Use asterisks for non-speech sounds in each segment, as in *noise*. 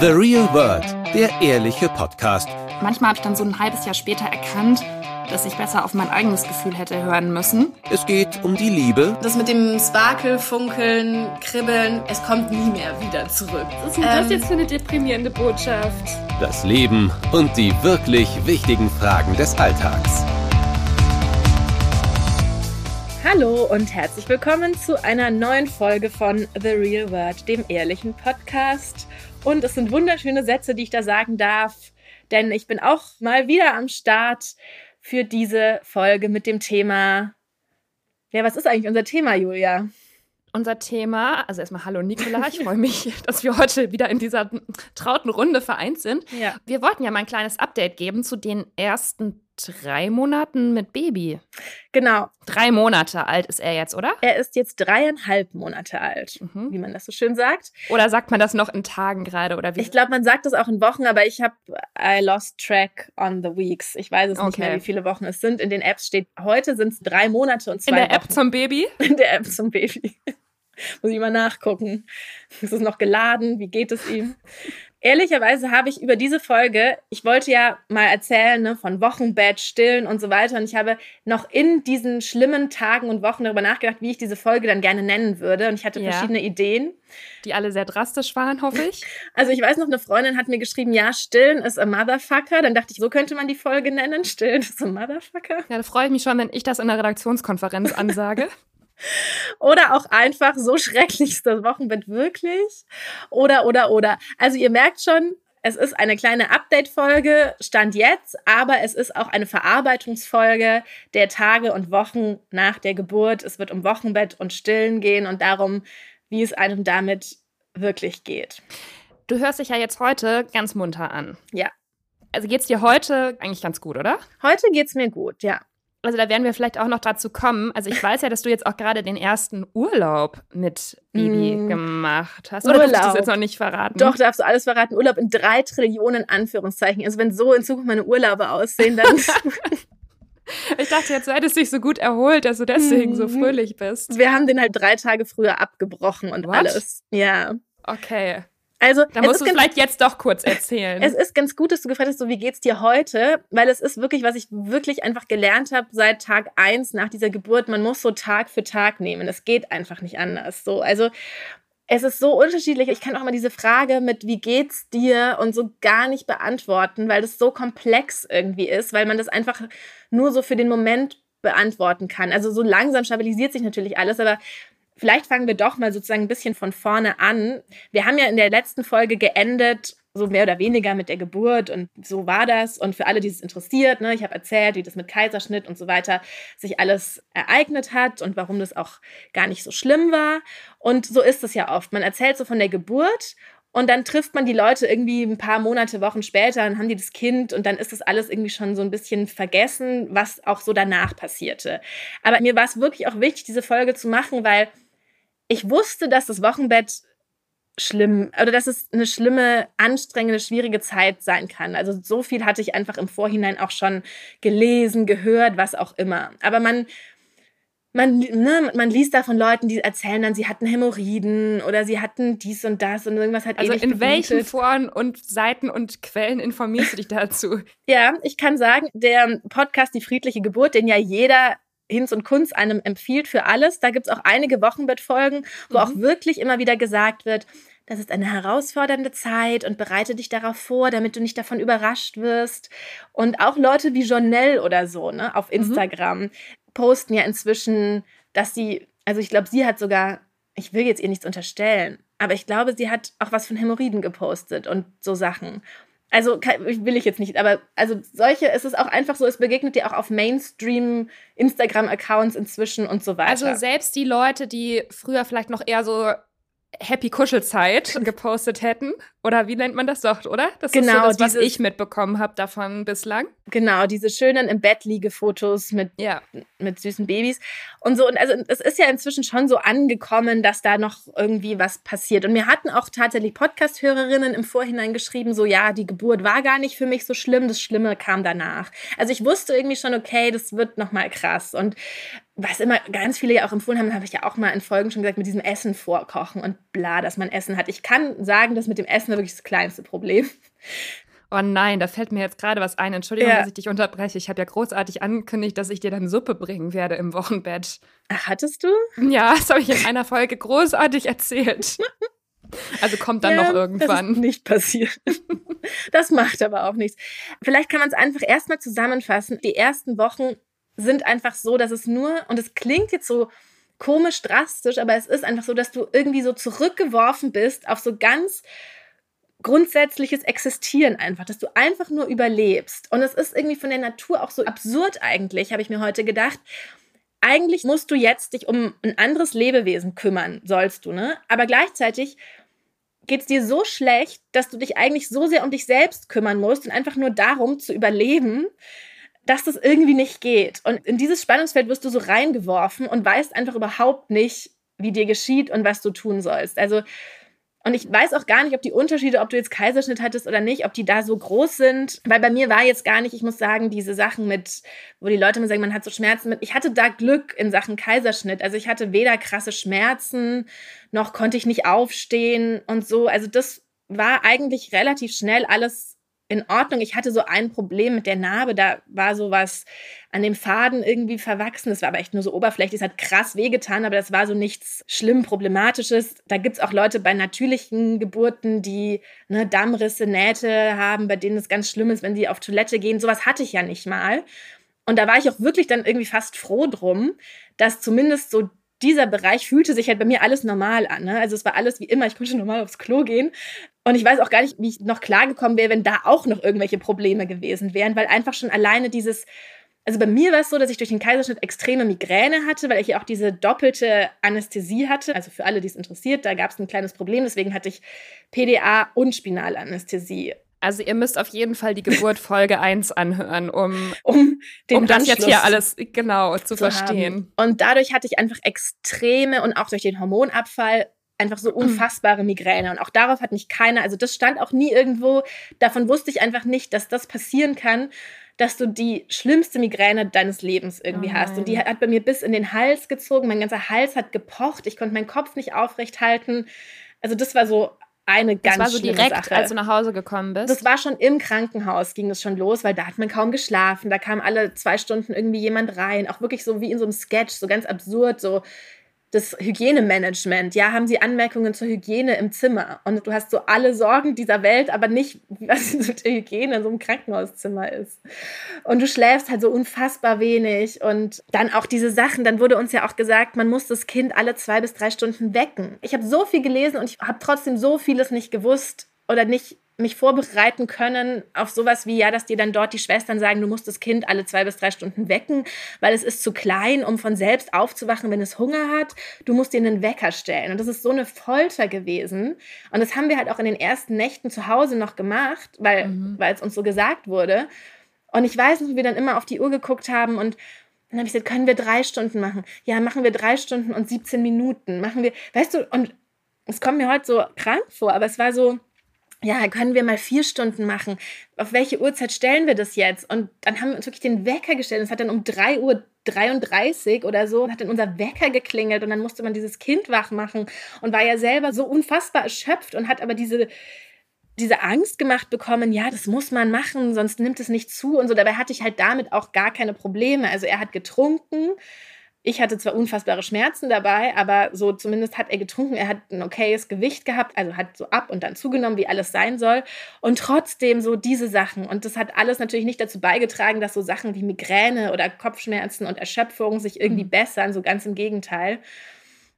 The Real World, der ehrliche Podcast. Manchmal habe ich dann so ein halbes Jahr später erkannt, dass ich besser auf mein eigenes Gefühl hätte hören müssen. Es geht um die Liebe. Das mit dem Sparkel, Funkeln, Kribbeln, es kommt nie mehr wieder zurück. Was ist denn das jetzt für eine deprimierende Botschaft? Das Leben und die wirklich wichtigen Fragen des Alltags. Hallo und herzlich willkommen zu einer neuen Folge von The Real Word, dem ehrlichen Podcast. Und es sind wunderschöne Sätze, die ich da sagen darf, denn ich bin auch mal wieder am Start für diese Folge mit dem Thema. Ja, was ist eigentlich unser Thema, Julia? Unser Thema, also erstmal hallo Nicola, ich freue mich, *laughs* dass wir heute wieder in dieser trauten Runde vereint sind. Ja. Wir wollten ja mal ein kleines Update geben zu den ersten drei Monaten mit Baby. Genau. Drei Monate alt ist er jetzt, oder? Er ist jetzt dreieinhalb Monate alt, Mhm. wie man das so schön sagt. Oder sagt man das noch in Tagen gerade oder wie? Ich glaube, man sagt das auch in Wochen, aber ich habe I lost track on the weeks. Ich weiß es nicht Okay. mehr, wie viele Wochen es sind. In den Apps steht, heute sind es drei Monate und zwei in der Wochen. App zum Baby? *laughs* in der App zum Baby. *laughs* Muss ich mal nachgucken. Ist es noch geladen? Wie geht es ihm? Ehrlicherweise habe ich über diese Folge, ich wollte ja mal erzählen ne, von Wochenbett, Stillen und so weiter. Und ich habe noch in diesen schlimmen Tagen und Wochen darüber nachgedacht, wie ich diese Folge dann gerne nennen würde. Und ich hatte Ja. verschiedene Ideen. Die alle sehr drastisch waren, hoffe ich. *laughs* Also ich weiß noch, eine Freundin hat mir geschrieben, ja, Stillen ist a Motherfucker. Dann dachte ich, so könnte man die Folge nennen. Stillen ist a Motherfucker. Ja, da freue ich mich schon, wenn ich das in der Redaktionskonferenz *laughs* ansage. Oder auch einfach so schrecklich ist das Wochenbett wirklich. Oder, oder, oder. Also ihr merkt schon, es ist eine kleine Update-Folge, Stand jetzt, aber es ist auch eine Verarbeitungsfolge der Tage und Wochen nach der Geburt. Es wird um Wochenbett und Stillen gehen und darum, wie es einem damit wirklich geht. Du hörst dich ja jetzt heute ganz munter an. Ja. Also geht's dir heute eigentlich ganz gut, oder? Heute geht's mir gut, ja. Also da werden wir vielleicht auch noch dazu kommen. Also ich weiß ja, dass du jetzt auch gerade den ersten Urlaub mit Baby Mm. gemacht hast. Oder darfst du das Urlaub. jetzt noch nicht verraten? Doch, darfst du alles verraten. Urlaub in drei Trillionen Anführungszeichen. Also wenn so in Zukunft meine Urlaube aussehen, dann *laughs* Ich dachte jetzt, du hättest dich so gut erholt, dass du deswegen so Mhm. fröhlich bist. Wir haben den halt drei Tage früher abgebrochen und What? alles. Ja. Okay. Also, Da musst du vielleicht jetzt doch kurz erzählen. es ist ganz gut, dass du gefragt hast, so wie geht's dir heute? Weil es ist wirklich, was ich wirklich einfach gelernt habe seit Tag eins nach dieser Geburt. Man muss so Tag für Tag nehmen. Es geht einfach nicht anders. So, also, es ist so unterschiedlich. Ich kann auch mal diese Frage mit wie geht's dir und so gar nicht beantworten, weil das so komplex irgendwie ist, weil man das einfach nur so für den Moment beantworten kann. Also so langsam stabilisiert sich natürlich alles, aber vielleicht fangen wir doch mal sozusagen ein bisschen von vorne an. Wir haben ja in der letzten Folge geendet, so mehr oder weniger mit der Geburt und so war das. Und für alle, die es interessiert, ne, ich habe erzählt, wie das mit Kaiserschnitt und so weiter sich alles ereignet hat und warum das auch gar nicht so schlimm war. Und so ist es ja oft. Man erzählt so von der Geburt und dann trifft man die Leute irgendwie ein paar Monate, Wochen später, dann haben die das Kind und dann ist das alles irgendwie schon so ein bisschen vergessen, was auch so danach passierte. Aber mir war es wirklich auch wichtig, diese Folge zu machen, weil ich wusste, dass das Wochenbett schlimm oder dass es eine schlimme, anstrengende, schwierige Zeit sein kann. Also so viel hatte ich einfach im Vorhinein auch schon gelesen, gehört, was auch immer. Aber man man, ne, man liest da von Leuten, die erzählen dann, sie hatten Hämorrhoiden oder sie hatten dies und das und irgendwas hat also in welchen. Foren und Seiten und Quellen informierst du dich dazu? Ja, ich kann sagen, der Podcast Die friedliche Geburt, den ja jeder Hinz und Kunz einem empfiehlt für alles, da gibt's auch einige Wochenbettfolgen, wo Mhm. auch wirklich immer wieder gesagt wird, das ist eine herausfordernde Zeit und bereite dich darauf vor, damit du nicht davon überrascht wirst. Und auch Leute wie Jonelle oder so, ne, auf Instagram posten ja inzwischen, dass sie, also ich glaube, sie hat sogar, ich will jetzt ihr nichts unterstellen, aber ich glaube, sie hat auch was von Hämorrhoiden gepostet und so Sachen. Also will ich jetzt nicht, aber also solche, es ist auch einfach so, es begegnet dir auch auf Mainstream Instagram-Accounts inzwischen und so weiter. Also selbst die Leute, die früher vielleicht noch eher so Happy Kuschelzeit *laughs* gepostet hätten. Oder wie nennt man das doch, oder? Das ist so Genau, das, was dieses- ich mitbekommen habe davon bislang. genau, diese schönen im Bett liege Fotos mit Ja. mit süßen Babys und so. Und also es ist ja inzwischen schon so angekommen, dass da noch irgendwie was passiert. Und mir hatten auch tatsächlich Podcast-Hörerinnen im Vorhinein geschrieben, so ja, die Geburt war gar nicht für mich so schlimm, das Schlimme kam danach. Also ich wusste irgendwie schon, okay, das wird nochmal krass. Und was immer ganz viele ja auch empfohlen haben, habe ich ja auch mal in Folgen schon gesagt, mit diesem Essen vorkochen und bla, dass man Essen hat. Ich kann sagen, dass mit dem Essen wirklich das kleinste Problem. Oh nein, da fällt mir jetzt gerade was ein. Entschuldigung, ja. dass ich dich unterbreche. Ich habe ja großartig angekündigt, dass ich dir dann Suppe bringen werde im Wochenbett. Ach, hattest du? Ja, das habe ich in einer Folge großartig erzählt. Also kommt dann ja, noch irgendwann. Das ist nicht passiert. Das macht aber auch nichts. Vielleicht kann man es einfach erstmal zusammenfassen. Die ersten Wochen sind einfach so, dass es nur, und es klingt jetzt so komisch drastisch, aber es ist einfach so, dass du irgendwie so zurückgeworfen bist auf so ganz grundsätzliches Existieren einfach, dass du einfach nur überlebst. Und es ist irgendwie von der Natur auch so absurd eigentlich, habe ich mir heute gedacht. Eigentlich musst du jetzt dich um ein anderes Lebewesen kümmern, sollst du, ne? Aber gleichzeitig geht es dir so schlecht, dass du dich eigentlich so sehr um dich selbst kümmern musst und einfach nur darum zu überleben, dass das irgendwie nicht geht. Und in dieses Spannungsfeld wirst du so reingeworfen und weißt einfach überhaupt nicht, wie dir geschieht und was du tun sollst. Also, und ich weiß auch gar nicht, ob die Unterschiede, ob du jetzt Kaiserschnitt hattest oder nicht, ob die da so groß sind. Weil bei mir war jetzt gar nicht, ich muss sagen, diese Sachen mit, wo die Leute immer sagen, man hat so Schmerzen mit. Ich hatte da Glück in Sachen Kaiserschnitt. Also ich hatte weder krasse Schmerzen, noch konnte ich nicht aufstehen und so. Also das war eigentlich relativ schnell alles in Ordnung. Ich hatte so ein Problem mit der Narbe, da war sowas an dem Faden irgendwie verwachsen. Das war aber echt nur so oberflächlich. Es hat krass wehgetan, aber das war so nichts schlimm Problematisches. Da gibt es auch Leute bei natürlichen Geburten, die ne, Dammrisse, Nähte haben, bei denen es ganz schlimm ist, wenn sie auf Toilette gehen. Sowas hatte ich ja nicht mal. Und da war ich auch wirklich dann irgendwie fast froh drum, dass zumindest so dieser Bereich fühlte sich halt bei mir alles normal an. Ne? Also es war alles wie immer, ich konnte normal aufs Klo gehen. Und ich weiß auch gar nicht, wie ich noch klargekommen wäre, wenn da auch noch irgendwelche Probleme gewesen wären, weil einfach schon alleine dieses, also bei mir war es so, dass ich durch den Kaiserschnitt extreme Migräne hatte, weil ich ja auch diese doppelte Anästhesie hatte. Also für alle, die es interessiert, da gab es ein kleines Problem. Deswegen hatte ich PDA und Spinalanästhesie. Also ihr müsst auf jeden Fall die Geburt *laughs* Folge 1 anhören, um, um, den um das jetzt hier alles genau zu, zu verstehen. Haben. Und dadurch hatte ich einfach extreme und auch durch den Hormonabfall einfach so unfassbare Migräne. Und auch darauf hat mich keiner, also das stand auch nie irgendwo, davon wusste ich einfach nicht, dass das passieren kann, dass du die schlimmste Migräne deines Lebens irgendwie oh hast. Und die hat bei mir bis in den Hals gezogen, mein ganzer Hals hat gepocht, ich konnte meinen Kopf nicht aufrecht halten. Also das war so eine ganz Das war so direkt, Sache. als du nach Hause gekommen bist? Das war schon im Krankenhaus, ging es schon los, weil da hat man kaum geschlafen. Da kam alle zwei Stunden irgendwie jemand rein. Auch wirklich so wie in so einem Sketch, so ganz absurd, so das Hygienemanagement. Ja, haben sie Anmerkungen zur Hygiene im Zimmer? Und du hast so alle Sorgen dieser Welt, aber nicht, *laughs* was mit der Hygiene in so einem Krankenhauszimmer ist. Und du schläfst halt so unfassbar wenig. Und dann auch diese Sachen, dann wurde uns ja auch gesagt, man muss das Kind alle zwei bis drei Stunden wecken. Ich habe so viel gelesen und ich habe trotzdem so vieles nicht gewusst oder nicht mich vorbereiten können auf sowas wie, ja, dass dir dann dort die Schwestern sagen, du musst das Kind alle zwei bis drei Stunden wecken, weil es ist zu klein, um von selbst aufzuwachen, wenn es Hunger hat. Du musst dir einen Wecker stellen. Und das ist so eine Folter gewesen. Und das haben wir halt auch in den ersten Nächten zu Hause noch gemacht, weil, mhm. weil es uns so gesagt wurde. Und ich weiß noch, wie wir dann immer auf die Uhr geguckt haben und dann habe ich gesagt, können wir drei Stunden machen? Ja, machen wir drei Stunden und 17 Minuten. Machen wir, weißt du, und es kommt mir heute so krank vor, aber es war so, ja, können wir mal vier Stunden machen? Auf welche Uhrzeit stellen wir das jetzt? Und dann haben wir uns wirklich den Wecker gestellt. Es hat dann um 3 Uhr 33 oder so, hat dann unser Wecker geklingelt und dann musste man dieses Kind wach machen und war ja selber so unfassbar erschöpft und hat aber diese, diese Angst gemacht bekommen, ja, das muss man machen, sonst nimmt es nicht zu und so. Dabei hatte ich halt damit auch gar keine Probleme. Also er hat getrunken, ich hatte zwar unfassbare Schmerzen dabei, aber so zumindest hat er getrunken. Er hat ein okayes Gewicht gehabt, also hat so ab und dann zugenommen, wie alles sein soll. Und trotzdem so diese Sachen. Und das hat alles natürlich nicht dazu beigetragen, dass so Sachen wie Migräne oder Kopfschmerzen und Erschöpfung sich irgendwie mhm. bessern. So ganz im Gegenteil.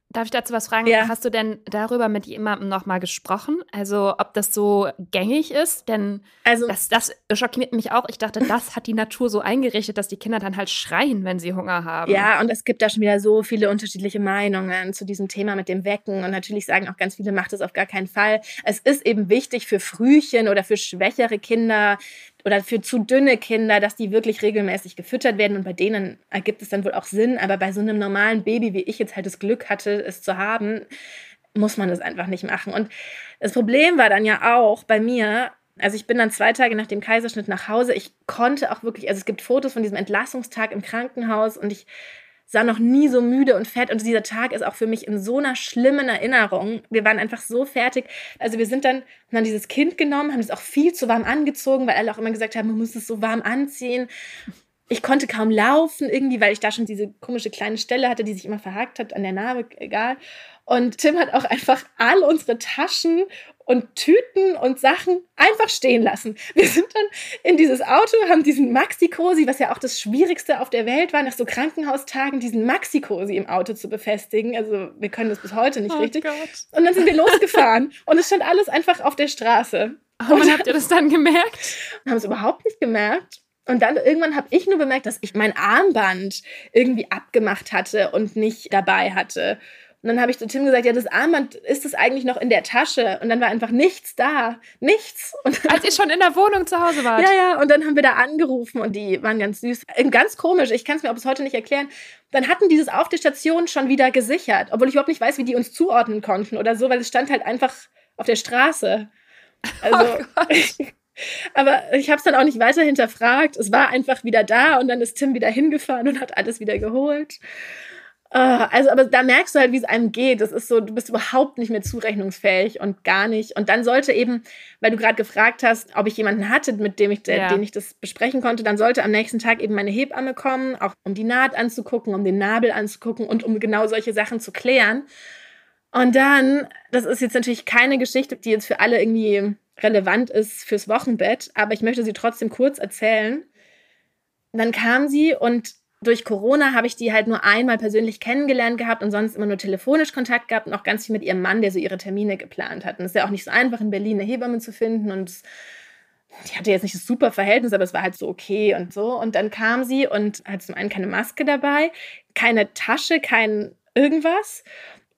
Darf ich dazu was fragen? Ja. Hast du denn darüber mit jemandem nochmal gesprochen? Also, ob das so gängig ist? Denn also, das, das schockiert mich auch. Ich dachte, das hat die Natur so eingerichtet, dass die Kinder dann halt schreien, wenn sie Hunger haben. Ja, und es gibt da schon wieder so viele unterschiedliche Meinungen zu diesem Thema mit dem Wecken. Und natürlich sagen auch ganz viele, macht es auf gar keinen Fall. Es ist eben wichtig für Frühchen oder für schwächere Kinder, oder für zu dünne Kinder, dass die wirklich regelmäßig gefüttert werden und bei denen ergibt es dann wohl auch Sinn. Aber bei so einem normalen Baby, wie ich jetzt halt das Glück hatte, es zu haben, muss man das einfach nicht machen. Und das Problem war dann ja auch bei mir, also ich bin dann zwei Tage nach dem Kaiserschnitt nach Hause. Ich konnte auch wirklich, also es gibt Fotos von diesem Entlassungstag im Krankenhaus und ich sah noch nie so müde und fett und dieser Tag ist auch für mich in so einer schlimmen Erinnerung. Wir waren einfach so fertig. Also wir sind dann, haben dann dieses Kind genommen, haben es auch viel zu warm angezogen, weil alle auch immer gesagt haben, man muss es so warm anziehen. Ich konnte kaum laufen irgendwie, weil ich da schon diese komische kleine Stelle hatte, die sich immer verhakt hat an der Narbe, egal. Und Tim hat auch einfach all unsere Taschen und Tüten und Sachen einfach stehen lassen. Wir sind dann in dieses Auto, haben diesen Maxi-Cosi, was ja auch das Schwierigste auf der Welt war, nach so Krankenhaustagen, diesen Maxi-Cosi im Auto zu befestigen. Also wir können das bis heute nicht oh richtig. Gott. Und dann sind wir losgefahren *laughs* und es stand alles einfach auf der Straße. Oh, und habt ihr das dann gemerkt? Haben es überhaupt nicht gemerkt. Und dann irgendwann habe ich nur bemerkt, dass ich mein Armband irgendwie abgemacht hatte und nicht dabei hatte. Und dann habe ich zu Tim gesagt, ja, das Armband, ist es eigentlich noch in der Tasche? Und dann war einfach nichts da. Nichts. Und Als ihr schon in der Wohnung zu Hause wart. Ja, ja. Und dann haben wir da angerufen und die waren ganz süß. Äh, ganz komisch. Ich kann es mir bis heute nicht erklären. Dann hatten die das auf der Station schon wieder gesichert. Obwohl ich überhaupt nicht weiß, wie die uns zuordnen konnten oder so, weil es stand halt einfach auf der Straße. Also. Oh *laughs* aber ich habe es dann auch nicht weiter hinterfragt. Es war einfach wieder da und dann ist Tim wieder hingefahren und hat alles wieder geholt. Ah, also, aber da merkst du halt, wie es einem geht. Das ist so, du bist überhaupt nicht mehr zurechnungsfähig und gar nicht. Und dann sollte eben, weil du gerade gefragt hast, ob ich jemanden hatte, mit dem ich, ja. den ich das besprechen konnte, dann sollte am nächsten Tag eben meine Hebamme kommen, auch um die Naht anzugucken, um den Nabel anzugucken und um genau solche Sachen zu klären. Und dann, das ist jetzt natürlich keine Geschichte, die jetzt für alle irgendwie relevant ist fürs Wochenbett, aber ich möchte sie trotzdem kurz erzählen. Dann kam sie und durch Corona habe ich die halt nur einmal persönlich kennengelernt gehabt und sonst immer nur telefonisch Kontakt gehabt und auch ganz viel mit ihrem Mann, der so ihre Termine geplant hat. Und es ist ja auch nicht so einfach, in Berlin eine Hebamme zu finden und die hatte jetzt nicht das super Verhältnis, aber es war halt so okay und so. Und dann kam sie und hat zum einen keine Maske dabei, keine Tasche, kein irgendwas.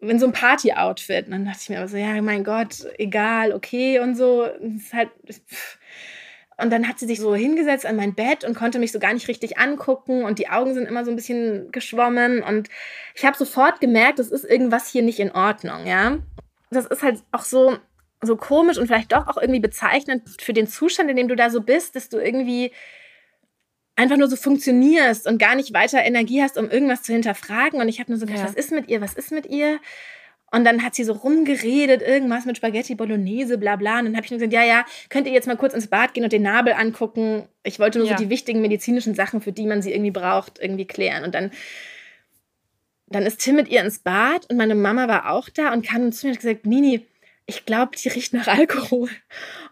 In so einem Party-Outfit. Und dann dachte ich mir aber so, ja, mein Gott, egal, okay und so. Es ist halt. Pff und dann hat sie sich so hingesetzt an mein Bett und konnte mich so gar nicht richtig angucken und die Augen sind immer so ein bisschen geschwommen und ich habe sofort gemerkt, es ist irgendwas hier nicht in Ordnung, ja. Das ist halt auch so so komisch und vielleicht doch auch irgendwie bezeichnend für den Zustand, in dem du da so bist, dass du irgendwie einfach nur so funktionierst und gar nicht weiter Energie hast, um irgendwas zu hinterfragen. Und ich habe nur so gedacht, ja. was ist mit ihr? Was ist mit ihr? Und dann hat sie so rumgeredet, irgendwas mit Spaghetti Bolognese, bla bla. Und dann habe ich nur gesagt, ja, ja, könnt ihr jetzt mal kurz ins Bad gehen und den Nabel angucken. Ich wollte nur ja. so die wichtigen medizinischen Sachen, für die man sie irgendwie braucht, irgendwie klären. Und dann, dann ist Tim mit ihr ins Bad und meine Mama war auch da und kam zu mir und hat gesagt, Nini, ich glaube, die riecht nach Alkohol.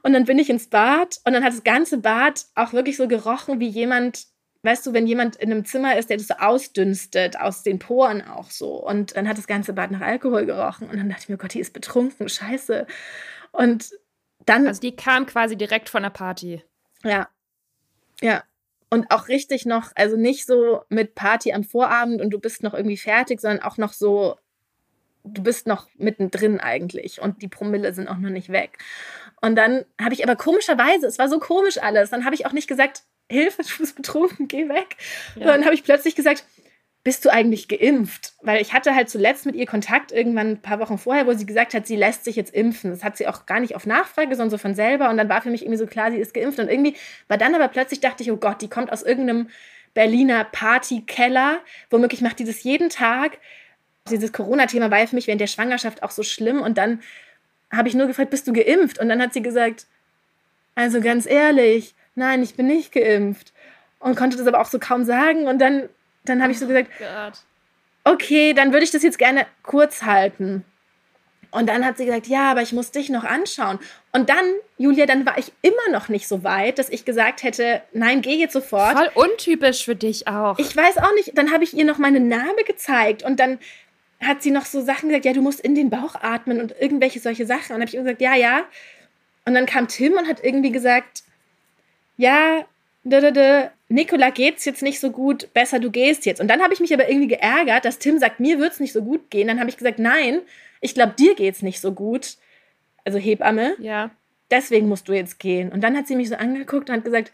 Und dann bin ich ins Bad und dann hat das ganze Bad auch wirklich so gerochen, wie jemand weißt du, wenn jemand in einem Zimmer ist, der das so ausdünstet, aus den Poren auch so. Und dann hat das ganze Bad nach Alkohol gerochen. Und dann dachte ich mir, Gott, die ist betrunken, scheiße. Und dann. Also die kam quasi direkt von der Party. Ja. Ja. Und auch richtig noch, also nicht so mit Party am Vorabend und du bist noch irgendwie fertig, sondern auch noch so, du bist noch mittendrin eigentlich und die Promille sind auch noch nicht weg. Und dann habe ich aber komischerweise, es war so komisch alles, dann habe ich auch nicht gesagt, Hilfe, du bist betrunken, geh weg. Ja. Und dann habe ich plötzlich gesagt, bist du eigentlich geimpft? Weil ich hatte halt zuletzt mit ihr Kontakt irgendwann ein paar Wochen vorher, wo sie gesagt hat, sie lässt sich jetzt impfen. Das hat sie auch gar nicht auf Nachfrage, sondern so von selber. Und dann war für mich irgendwie so klar, sie ist geimpft. Und irgendwie war dann aber plötzlich, dachte ich, oh Gott, die kommt aus irgendeinem Berliner Partykeller. Womöglich macht die das jeden Tag. Dieses Corona-Thema war ja für mich während der Schwangerschaft auch so schlimm. Und dann habe ich nur gefragt, bist du geimpft? Und dann hat sie gesagt, also ganz ehrlich, nein, ich bin nicht geimpft. Und konnte das aber auch so kaum sagen. Und dann, dann habe ich so gesagt, oh okay, dann würde ich das jetzt gerne kurz halten. Und dann hat sie gesagt, ja, aber ich muss dich noch anschauen. Und dann, Julia, dann war ich immer noch nicht so weit, dass ich gesagt hätte, nein, geh jetzt sofort. Voll untypisch für dich auch. Ich weiß auch nicht. Dann habe ich ihr noch meine Narbe gezeigt und dann hat sie noch so Sachen gesagt, ja, du musst in den Bauch atmen und irgendwelche solche Sachen. Und dann habe ich ihr gesagt, ja, ja. Und dann kam Tim und hat irgendwie gesagt, ja, da, da, da, Nikola geht's jetzt nicht so gut, besser du gehst jetzt. Und dann habe ich mich aber irgendwie geärgert, dass Tim sagt, mir wird's nicht so gut gehen. Dann habe ich gesagt, nein, ich glaube, dir geht's nicht so gut. Also Hebamme. Ja. Deswegen musst du jetzt gehen. Und dann hat sie mich so angeguckt und hat gesagt,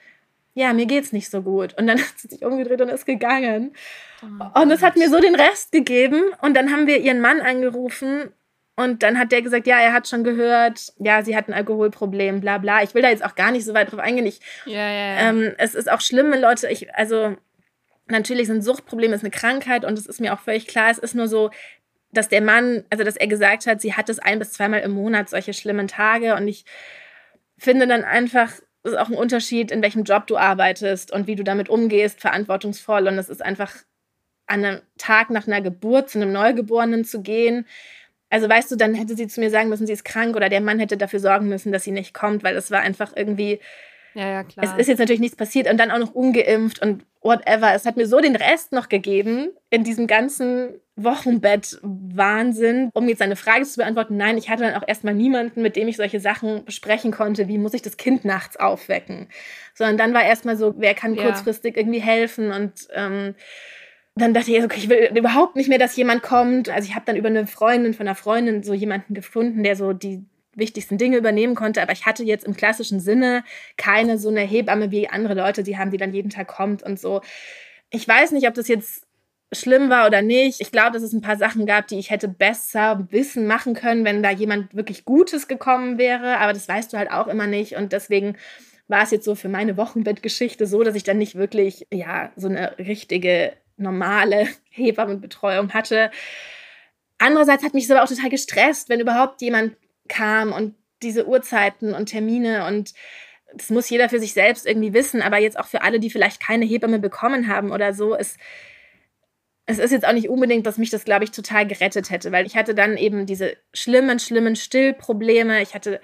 ja, mir geht's nicht so gut. Und dann *laughs* hat sie sich umgedreht und ist gegangen. Oh, und es hat mir so den Rest gegeben. Und dann haben wir ihren Mann angerufen und dann hat der gesagt, ja, er hat schon gehört, ja, sie hat ein Alkoholproblem, bla bla. Ich will da jetzt auch gar nicht so weit drauf eingehen. Ich, ja, ja, ja. Ähm, es ist auch schlimm, wenn Leute, ich, also natürlich sind Suchtprobleme ist eine Krankheit und es ist mir auch völlig klar, es ist nur so, dass der Mann, also dass er gesagt hat, sie hat es ein bis zweimal im Monat solche schlimmen Tage und ich finde dann einfach, es ist auch ein Unterschied, in welchem Job du arbeitest und wie du damit umgehst, verantwortungsvoll und es ist einfach an einem Tag nach einer Geburt zu einem Neugeborenen zu gehen. Also weißt du, dann hätte sie zu mir sagen müssen, sie ist krank oder der Mann hätte dafür sorgen müssen, dass sie nicht kommt, weil es war einfach irgendwie ja, ja, klar. Es ist jetzt natürlich nichts passiert und dann auch noch ungeimpft und whatever. Es hat mir so den Rest noch gegeben in diesem ganzen Wochenbett-Wahnsinn, um jetzt eine Frage zu beantworten. Nein, ich hatte dann auch erstmal niemanden, mit dem ich solche Sachen besprechen konnte. Wie muss ich das Kind nachts aufwecken? Sondern dann war erstmal so, wer kann ja. kurzfristig irgendwie helfen und ähm, dann dachte ich, okay, ich will überhaupt nicht mehr, dass jemand kommt. Also ich habe dann über eine Freundin von einer Freundin so jemanden gefunden, der so die wichtigsten Dinge übernehmen konnte, aber ich hatte jetzt im klassischen Sinne keine so eine Hebamme wie andere Leute, die haben, die dann jeden Tag kommt und so. Ich weiß nicht, ob das jetzt schlimm war oder nicht. Ich glaube, dass es ein paar Sachen gab, die ich hätte besser wissen machen können, wenn da jemand wirklich Gutes gekommen wäre, aber das weißt du halt auch immer nicht und deswegen war es jetzt so für meine Wochenbettgeschichte so, dass ich dann nicht wirklich ja so eine richtige normale *laughs* Hebammenbetreuung hatte. Andererseits hat mich es aber auch total gestresst, wenn überhaupt jemand kam und diese Uhrzeiten und Termine und das muss jeder für sich selbst irgendwie wissen, aber jetzt auch für alle, die vielleicht keine Hebamme bekommen haben oder so, es, es ist jetzt auch nicht unbedingt, dass mich das, glaube ich, total gerettet hätte, weil ich hatte dann eben diese schlimmen, schlimmen Stillprobleme. Ich hatte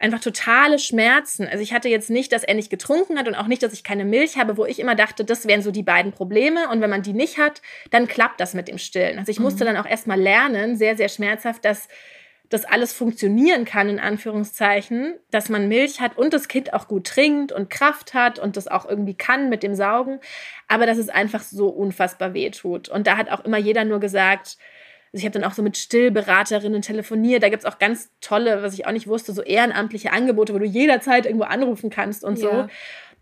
einfach totale Schmerzen. Also ich hatte jetzt nicht, dass er nicht getrunken hat und auch nicht, dass ich keine Milch habe, wo ich immer dachte, das wären so die beiden Probleme. Und wenn man die nicht hat, dann klappt das mit dem Stillen. Also ich mhm. musste dann auch erstmal lernen, sehr, sehr schmerzhaft, dass das alles funktionieren kann, in Anführungszeichen, dass man Milch hat und das Kind auch gut trinkt und Kraft hat und das auch irgendwie kann mit dem Saugen, aber dass es einfach so unfassbar weh tut. Und da hat auch immer jeder nur gesagt, also ich habe dann auch so mit Stillberaterinnen telefoniert. Da gibt es auch ganz tolle, was ich auch nicht wusste, so ehrenamtliche Angebote, wo du jederzeit irgendwo anrufen kannst und ja. so.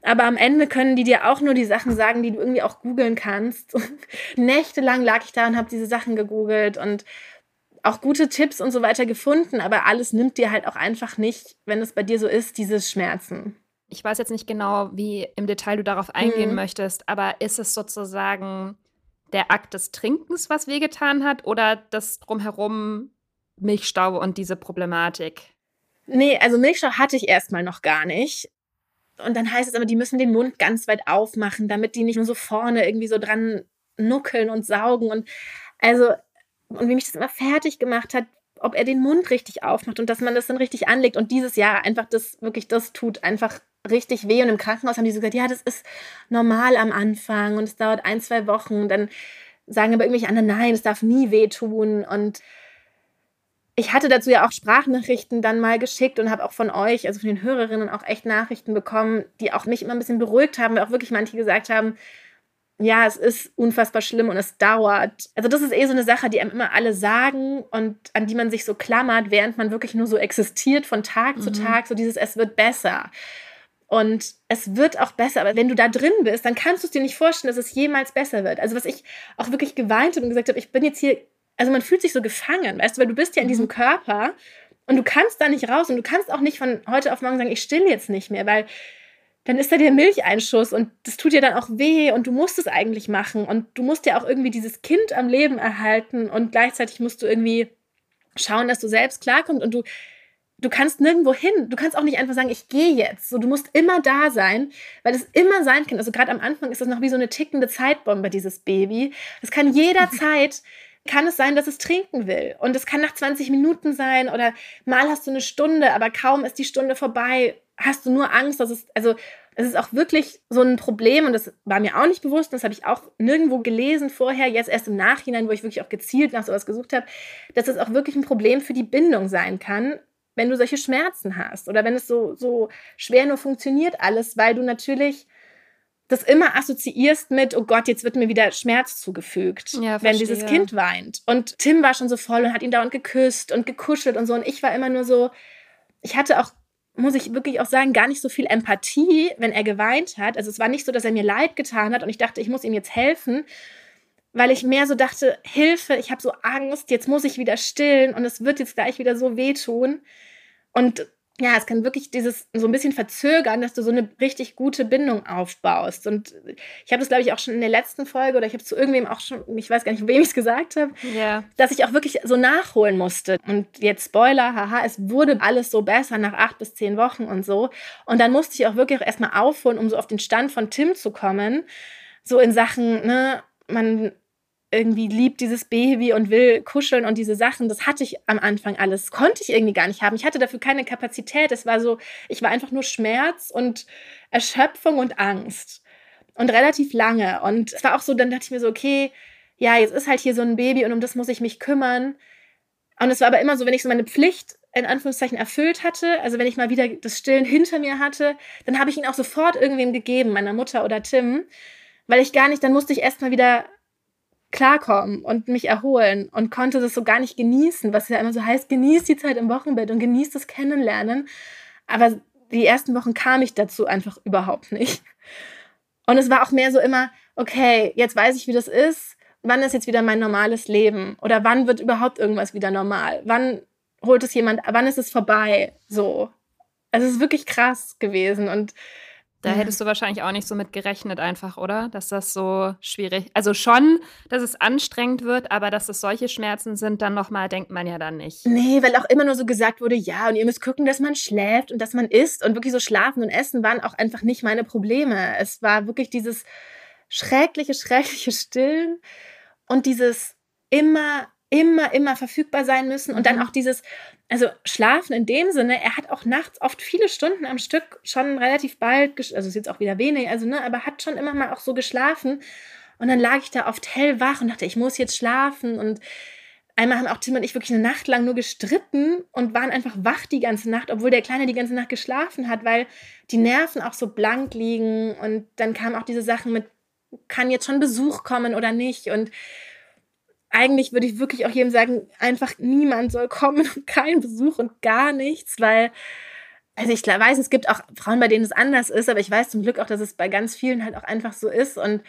Aber am Ende können die dir auch nur die Sachen sagen, die du irgendwie auch googeln kannst. *laughs* Nächtelang lag ich da und habe diese Sachen gegoogelt und auch gute Tipps und so weiter gefunden, aber alles nimmt dir halt auch einfach nicht, wenn es bei dir so ist, dieses Schmerzen. Ich weiß jetzt nicht genau, wie im Detail du darauf eingehen mhm. möchtest, aber ist es sozusagen der Akt des Trinkens, was wehgetan hat, oder das drumherum Milchstau und diese Problematik? Nee, also Milchstau hatte ich erstmal noch gar nicht. Und dann heißt es aber, die müssen den Mund ganz weit aufmachen, damit die nicht nur so vorne irgendwie so dran nuckeln und saugen. Und also und wie mich das immer fertig gemacht hat, ob er den Mund richtig aufmacht und dass man das dann richtig anlegt. Und dieses Jahr einfach das wirklich, das tut einfach richtig weh. Und im Krankenhaus haben die so gesagt, ja, das ist normal am Anfang und es dauert ein, zwei Wochen. Und dann sagen aber irgendwelche anderen, nein, es darf nie wehtun. Und ich hatte dazu ja auch Sprachnachrichten dann mal geschickt und habe auch von euch, also von den Hörerinnen, auch echt Nachrichten bekommen, die auch mich immer ein bisschen beruhigt haben, weil auch wirklich manche gesagt haben, ja, es ist unfassbar schlimm und es dauert. Also das ist eh so eine Sache, die einem immer alle sagen und an die man sich so klammert, während man wirklich nur so existiert von Tag mhm. zu Tag, so dieses es wird besser. Und es wird auch besser, aber wenn du da drin bist, dann kannst du es dir nicht vorstellen, dass es jemals besser wird. Also was ich auch wirklich geweint habe und gesagt habe, ich bin jetzt hier, also man fühlt sich so gefangen, weißt du, weil du bist ja in diesem mhm. Körper und du kannst da nicht raus und du kannst auch nicht von heute auf morgen sagen, ich still jetzt nicht mehr, weil dann ist da der Milcheinschuss und das tut dir dann auch weh und du musst es eigentlich machen und du musst ja auch irgendwie dieses Kind am Leben erhalten und gleichzeitig musst du irgendwie schauen, dass du selbst klarkommst und du du kannst nirgendwo hin. Du kannst auch nicht einfach sagen, ich gehe jetzt. So, du musst immer da sein, weil es immer sein kann. Also gerade am Anfang ist das noch wie so eine tickende Zeitbombe, dieses Baby. Es kann jederzeit kann es sein, dass es trinken will. Und es kann nach 20 Minuten sein oder mal hast du eine Stunde, aber kaum ist die Stunde vorbei, hast du nur Angst, dass es, also es ist auch wirklich so ein Problem und das war mir auch nicht bewusst, das habe ich auch nirgendwo gelesen vorher, jetzt erst im Nachhinein, wo ich wirklich auch gezielt nach sowas gesucht habe, dass es auch wirklich ein Problem für die Bindung sein kann, wenn du solche Schmerzen hast oder wenn es so, so schwer nur funktioniert alles, weil du natürlich das immer assoziierst mit, oh Gott, jetzt wird mir wieder Schmerz zugefügt, ja, wenn dieses Kind weint. Und Tim war schon so voll und hat ihn dauernd geküsst und gekuschelt und so. Und ich war immer nur so, ich hatte auch muss ich wirklich auch sagen, gar nicht so viel Empathie, wenn er geweint hat. Also es war nicht so, dass er mir leid getan hat und ich dachte, ich muss ihm jetzt helfen, weil ich mehr so dachte, Hilfe, ich habe so Angst, jetzt muss ich wieder stillen und es wird jetzt gleich wieder so wehtun. Und ja, es kann wirklich dieses so ein bisschen verzögern, dass du so eine richtig gute Bindung aufbaust. Und ich habe das, glaube ich, auch schon in der letzten Folge oder ich habe es zu irgendwem auch schon, ich weiß gar nicht, wem ich es gesagt habe, ja. dass ich auch wirklich so nachholen musste. Und jetzt Spoiler, haha, es wurde alles so besser nach acht bis zehn Wochen und so. Und dann musste ich auch wirklich auch erstmal aufholen, um so auf den Stand von Tim zu kommen. So in Sachen, ne, man irgendwie liebt dieses Baby und will kuscheln und diese Sachen, das hatte ich am Anfang alles, konnte ich irgendwie gar nicht haben. Ich hatte dafür keine Kapazität. Es war so, ich war einfach nur Schmerz und Erschöpfung und Angst. Und relativ lange. Und es war auch so, dann dachte ich mir so, okay, ja, jetzt ist halt hier so ein Baby und um das muss ich mich kümmern. Und es war aber immer so, wenn ich so meine Pflicht in Anführungszeichen erfüllt hatte, also wenn ich mal wieder das Stillen hinter mir hatte, dann habe ich ihn auch sofort irgendwem gegeben, meiner Mutter oder Tim, weil ich gar nicht, dann musste ich erstmal wieder klarkommen und mich erholen und konnte das so gar nicht genießen, was ja immer so heißt, genießt die Zeit im Wochenbett und genießt das Kennenlernen. Aber die ersten Wochen kam ich dazu einfach überhaupt nicht. Und es war auch mehr so immer, okay, jetzt weiß ich, wie das ist. Wann ist jetzt wieder mein normales Leben? Oder wann wird überhaupt irgendwas wieder normal? Wann holt es jemand, wann ist es vorbei? So. Also es ist wirklich krass gewesen und da hättest du wahrscheinlich auch nicht so mit gerechnet, einfach, oder? Dass das so schwierig. Also schon, dass es anstrengend wird, aber dass es solche Schmerzen sind, dann nochmal denkt man ja dann nicht. Nee, weil auch immer nur so gesagt wurde, ja, und ihr müsst gucken, dass man schläft und dass man isst. Und wirklich so Schlafen und Essen waren auch einfach nicht meine Probleme. Es war wirklich dieses schreckliche, *laughs* schreckliche Stillen und dieses immer immer, immer verfügbar sein müssen. Und dann mhm. auch dieses, also schlafen in dem Sinne, er hat auch nachts oft viele Stunden am Stück schon relativ bald, also ist jetzt auch wieder wenig, also ne, aber hat schon immer mal auch so geschlafen. Und dann lag ich da oft hellwach und dachte, ich muss jetzt schlafen. Und einmal haben auch Tim und ich wirklich eine Nacht lang nur gestritten und waren einfach wach die ganze Nacht, obwohl der Kleine die ganze Nacht geschlafen hat, weil die Nerven auch so blank liegen. Und dann kamen auch diese Sachen mit, kann jetzt schon Besuch kommen oder nicht? Und eigentlich würde ich wirklich auch jedem sagen, einfach niemand soll kommen und *laughs* kein Besuch und gar nichts, weil, also ich weiß, es gibt auch Frauen, bei denen es anders ist, aber ich weiß zum Glück auch, dass es bei ganz vielen halt auch einfach so ist und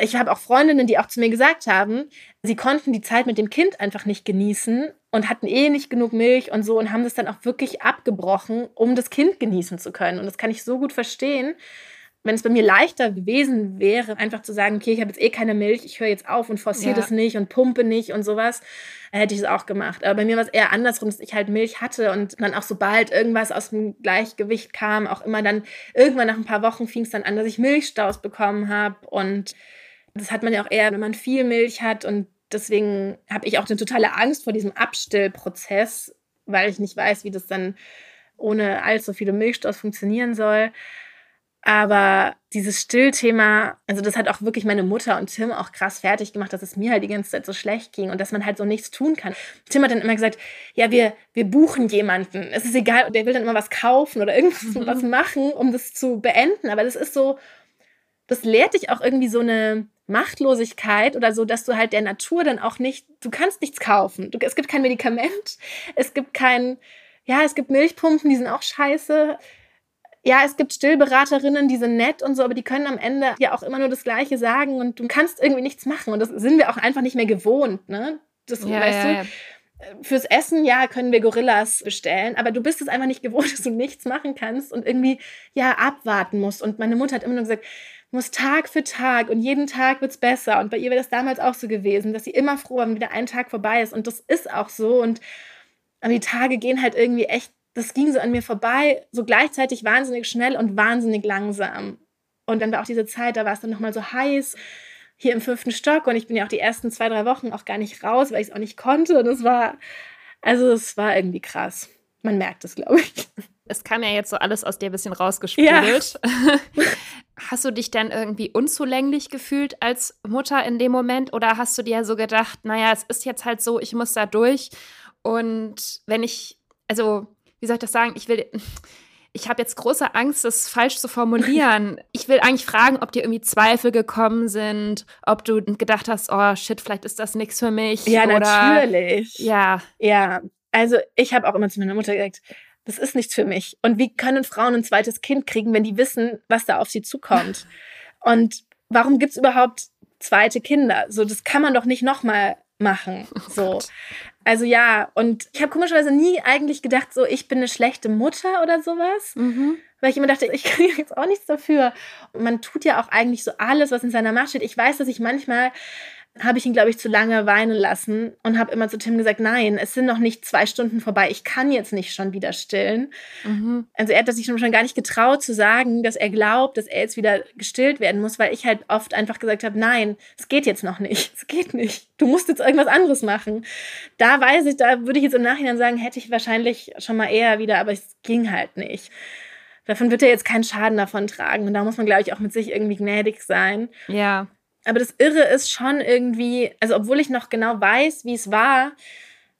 ich habe auch Freundinnen, die auch zu mir gesagt haben, sie konnten die Zeit mit dem Kind einfach nicht genießen und hatten eh nicht genug Milch und so und haben das dann auch wirklich abgebrochen, um das Kind genießen zu können. Und das kann ich so gut verstehen, wenn es bei mir leichter gewesen wäre, einfach zu sagen, okay, ich habe jetzt eh keine Milch, ich höre jetzt auf und forciere ja. das nicht und pumpe nicht und sowas, hätte ich es auch gemacht. Aber bei mir war es eher andersrum, dass ich halt Milch hatte und dann auch sobald irgendwas aus dem Gleichgewicht kam, auch immer dann irgendwann nach ein paar Wochen fing es dann an, dass ich Milchstaus bekommen habe und das hat man ja auch eher, wenn man viel Milch hat und deswegen habe ich auch eine totale Angst vor diesem Abstillprozess, weil ich nicht weiß, wie das dann ohne allzu viele Milchstaus funktionieren soll. Aber dieses Stillthema, also das hat auch wirklich meine Mutter und Tim auch krass fertig gemacht, dass es mir halt die ganze Zeit so schlecht ging und dass man halt so nichts tun kann. Tim hat dann immer gesagt, ja, wir, wir buchen jemanden. Es ist egal, der will dann immer was kaufen oder irgendwas mhm. machen, um das zu beenden. Aber das ist so, das lehrt dich auch irgendwie so eine Machtlosigkeit oder so, dass du halt der Natur dann auch nicht, du kannst nichts kaufen. Du, es gibt kein Medikament, es gibt kein, ja, es gibt Milchpumpen, die sind auch scheiße ja, es gibt Stillberaterinnen, die sind nett und so, aber die können am Ende ja auch immer nur das Gleiche sagen und du kannst irgendwie nichts machen. Und das sind wir auch einfach nicht mehr gewohnt, ne? Das ja, weißt ja, du. Ja. Fürs Essen, ja, können wir Gorillas bestellen, aber du bist es einfach nicht gewohnt, *laughs* dass du nichts machen kannst und irgendwie, ja, abwarten musst. Und meine Mutter hat immer nur gesagt, muss Tag für Tag und jeden Tag wird es besser. Und bei ihr wäre das damals auch so gewesen, dass sie immer froh war, wenn wieder ein Tag vorbei ist. Und das ist auch so. Und die Tage gehen halt irgendwie echt das ging so an mir vorbei, so gleichzeitig wahnsinnig schnell und wahnsinnig langsam. Und dann war auch diese Zeit, da war es dann nochmal so heiß hier im fünften Stock und ich bin ja auch die ersten zwei, drei Wochen auch gar nicht raus, weil ich es auch nicht konnte. Und es war, also es war irgendwie krass. Man merkt es, glaube ich. Es kam ja jetzt so alles aus dir ein bisschen rausgesprudelt. Ja. *laughs* Hast du dich dann irgendwie unzulänglich gefühlt als Mutter in dem Moment oder hast du dir so gedacht, naja, es ist jetzt halt so, ich muss da durch und wenn ich, also wie soll ich das sagen? Ich will, ich habe jetzt große Angst, das falsch zu formulieren. *laughs* Ich will eigentlich fragen, ob dir irgendwie Zweifel gekommen sind, ob du gedacht hast, oh shit, vielleicht ist das nichts für mich. Ja, oder, natürlich. Ja. Ja, also ich habe auch immer zu meiner Mutter gesagt, das ist nichts für mich. Und wie können Frauen ein zweites Kind kriegen, wenn die wissen, was da auf sie zukommt? *laughs* Und warum gibt es überhaupt zweite Kinder? So, das kann man doch nicht nochmal machen. *laughs* Oh so. Also ja, und ich habe komischerweise nie eigentlich gedacht, so ich bin eine schlechte Mutter oder sowas. Mhm. Weil ich immer dachte, *laughs* ich kriege jetzt auch nichts dafür. Und man tut ja auch eigentlich so alles, was in seiner Macht steht. Ich weiß, dass ich manchmal habe ich ihn, glaube ich, zu lange weinen lassen und habe immer zu Tim gesagt, nein, es sind noch nicht zwei Stunden vorbei, ich kann jetzt nicht schon wieder stillen. Mhm. Also er hat sich schon gar nicht getraut zu sagen, dass er glaubt, dass er jetzt wieder gestillt werden muss, weil ich halt oft einfach gesagt habe, nein, es geht jetzt noch nicht, *laughs* es geht nicht. Du musst jetzt irgendwas anderes machen. Da weiß ich, da würde ich jetzt im Nachhinein sagen, hätte ich wahrscheinlich schon mal eher wieder, aber es ging halt nicht. Davon wird er jetzt keinen Schaden davon tragen. Und da muss man, glaube ich, auch mit sich irgendwie gnädig sein. Ja. Aber das Irre ist schon irgendwie, also obwohl ich noch genau weiß, wie es war,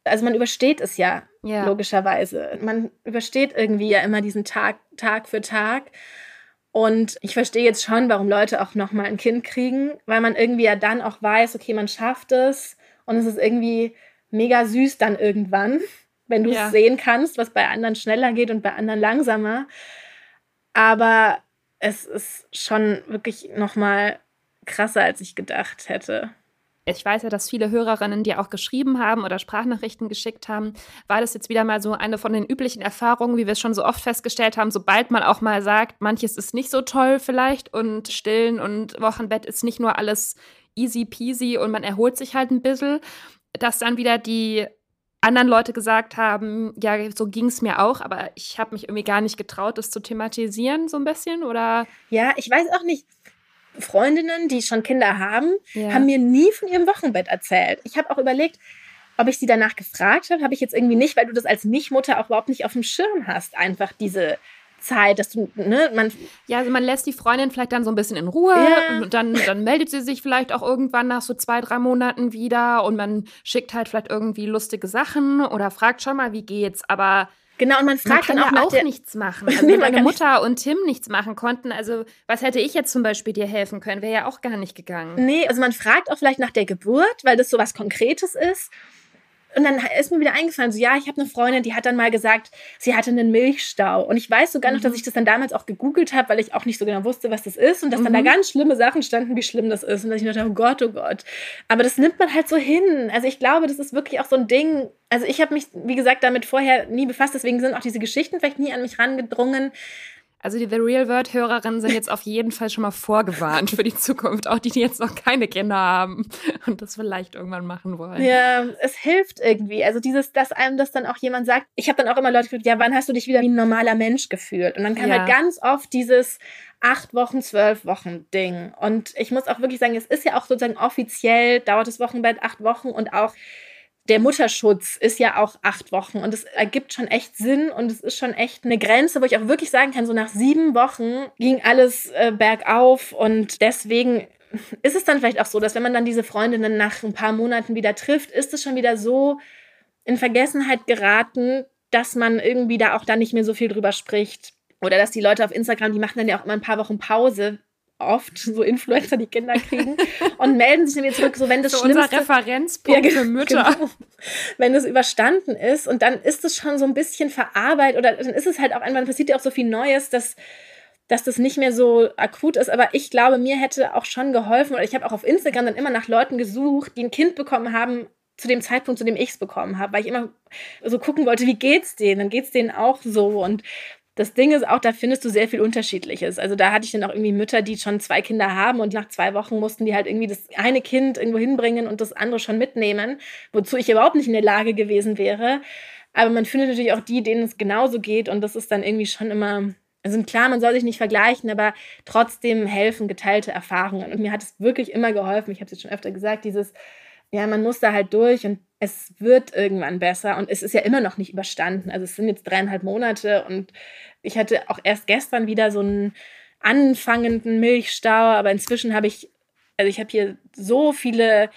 also man übersteht es ja, ja, logischerweise. Man übersteht irgendwie ja immer diesen Tag, Tag für Tag. Und ich verstehe jetzt schon, warum Leute auch nochmal ein Kind kriegen, weil man irgendwie ja dann auch weiß, okay, man schafft es und es ist irgendwie mega süß dann irgendwann, *laughs* wenn du es ja. sehen kannst, was bei anderen schneller geht und bei anderen langsamer. Aber es ist schon wirklich nochmal krasser, als ich gedacht hätte. Ich weiß ja, dass viele Hörerinnen dir auch geschrieben haben oder Sprachnachrichten geschickt haben. War das jetzt wieder mal so eine von den üblichen Erfahrungen, wie wir es schon so oft festgestellt haben, sobald man auch mal sagt, manches ist nicht so toll vielleicht und Stillen und Wochenbett ist nicht nur alles easy peasy und man erholt sich halt ein bisschen, dass dann wieder die anderen Leute gesagt haben, ja, so ging es mir auch, aber ich habe mich irgendwie gar nicht getraut, das zu thematisieren, so ein bisschen, oder? Ja, ich weiß auch nicht. Freundinnen, die schon Kinder haben, ja. haben mir nie von ihrem Wochenbett erzählt. Ich habe auch überlegt, ob ich sie danach gefragt habe, habe ich jetzt irgendwie nicht, weil du das als Nichtmutter auch überhaupt nicht auf dem Schirm hast, einfach diese Zeit, dass du, ne, man. Ja, also man lässt die Freundin vielleicht dann so ein bisschen in Ruhe ja. und dann, dann meldet sie sich vielleicht auch irgendwann nach so zwei, drei Monaten wieder und man schickt halt vielleicht irgendwie lustige Sachen oder fragt schon mal, wie geht's, aber Genau, und man fragt man dann auch, ja auch nichts machen. *laughs* Also wenn meine Mutter und Tim nichts machen konnten, also was hätte ich jetzt zum Beispiel dir helfen können? Wäre ja auch gar nicht gegangen. Nee, also man fragt auch vielleicht nach der Geburt, weil das so was Konkretes ist. Und dann ist mir wieder eingefallen, so ja, ich habe eine Freundin, die hat dann mal gesagt, sie hatte einen Milchstau. Und ich weiß sogar noch, dass mhm. ich das dann damals auch gegoogelt habe, weil ich auch nicht so genau wusste, was das ist. Und dass mhm. dann da mhm. ganz schlimme Sachen standen, wie schlimm das ist. Und dass ich dachte, oh Gott, oh Gott. Aber das nimmt man halt so hin. Also ich glaube, das ist wirklich auch so ein Ding. Also ich habe mich, wie gesagt, damit vorher nie befasst. Deswegen sind auch diese Geschichten vielleicht nie an mich rangedrungen. Also die The Real World Hörerinnen sind jetzt auf jeden Fall schon mal vorgewarnt für die Zukunft, auch die, die jetzt noch keine Kinder haben und das vielleicht irgendwann machen wollen. Ja, es hilft irgendwie. Also dieses, dass einem das dann auch jemand sagt. Ich habe dann auch immer Leute gefragt, ja, wann hast du dich wieder wie ein normaler Mensch gefühlt? Und dann kam ja. halt ganz oft dieses acht Wochen, zwölf Wochen Ding. Und ich muss auch wirklich sagen, es ist ja auch sozusagen offiziell dauert das Wochenbett acht Wochen und auch der Mutterschutz ist ja auch acht Wochen und es ergibt schon echt Sinn und es ist schon echt eine Grenze, wo ich auch wirklich sagen kann, so nach sieben Wochen ging alles äh, bergauf und deswegen ist es dann vielleicht auch so, dass wenn man dann diese Freundinnen nach ein paar Monaten wieder trifft, ist es schon wieder so in Vergessenheit geraten, dass man irgendwie da auch dann nicht mehr so viel drüber spricht. Oder dass die Leute auf Instagram, die machen dann ja auch immer ein paar Wochen Pause, oft so Influencer, die Kinder kriegen und melden sich dann wieder zurück, so wenn das so Schlimmste, unser Referenzpunkt ja, für Mütter. Genau, *laughs* wenn es überstanden ist und dann ist es schon so ein bisschen verarbeitet oder dann ist es halt auch einfach, passiert ja auch so viel Neues, dass dass das nicht mehr so akut ist, aber ich glaube, mir hätte auch schon geholfen oder ich habe auch auf Instagram dann immer nach Leuten gesucht, die ein Kind bekommen haben zu dem Zeitpunkt, zu dem ich es bekommen habe, weil ich immer so gucken wollte, wie geht's denen? Dann geht's denen auch so und das Ding ist auch, da findest du sehr viel Unterschiedliches. Also da hatte ich dann auch irgendwie Mütter, die schon zwei Kinder haben und nach zwei Wochen mussten die halt irgendwie das eine Kind irgendwo hinbringen und das andere schon mitnehmen, wozu ich überhaupt nicht in der Lage gewesen wäre. Aber man findet natürlich auch die, denen es genauso geht und das ist dann irgendwie schon immer, also klar, man soll sich nicht vergleichen, aber trotzdem helfen geteilte Erfahrungen. Und mir hat es wirklich immer geholfen. Ich habe es jetzt schon öfter gesagt, dieses, ja, man muss da halt durch und es wird irgendwann besser und es ist ja immer noch nicht überstanden. Also es sind jetzt dreieinhalb Monate und ich hatte auch erst gestern wieder so einen anfangenden Milchstau, aber inzwischen habe ich, also ich habe hier so viele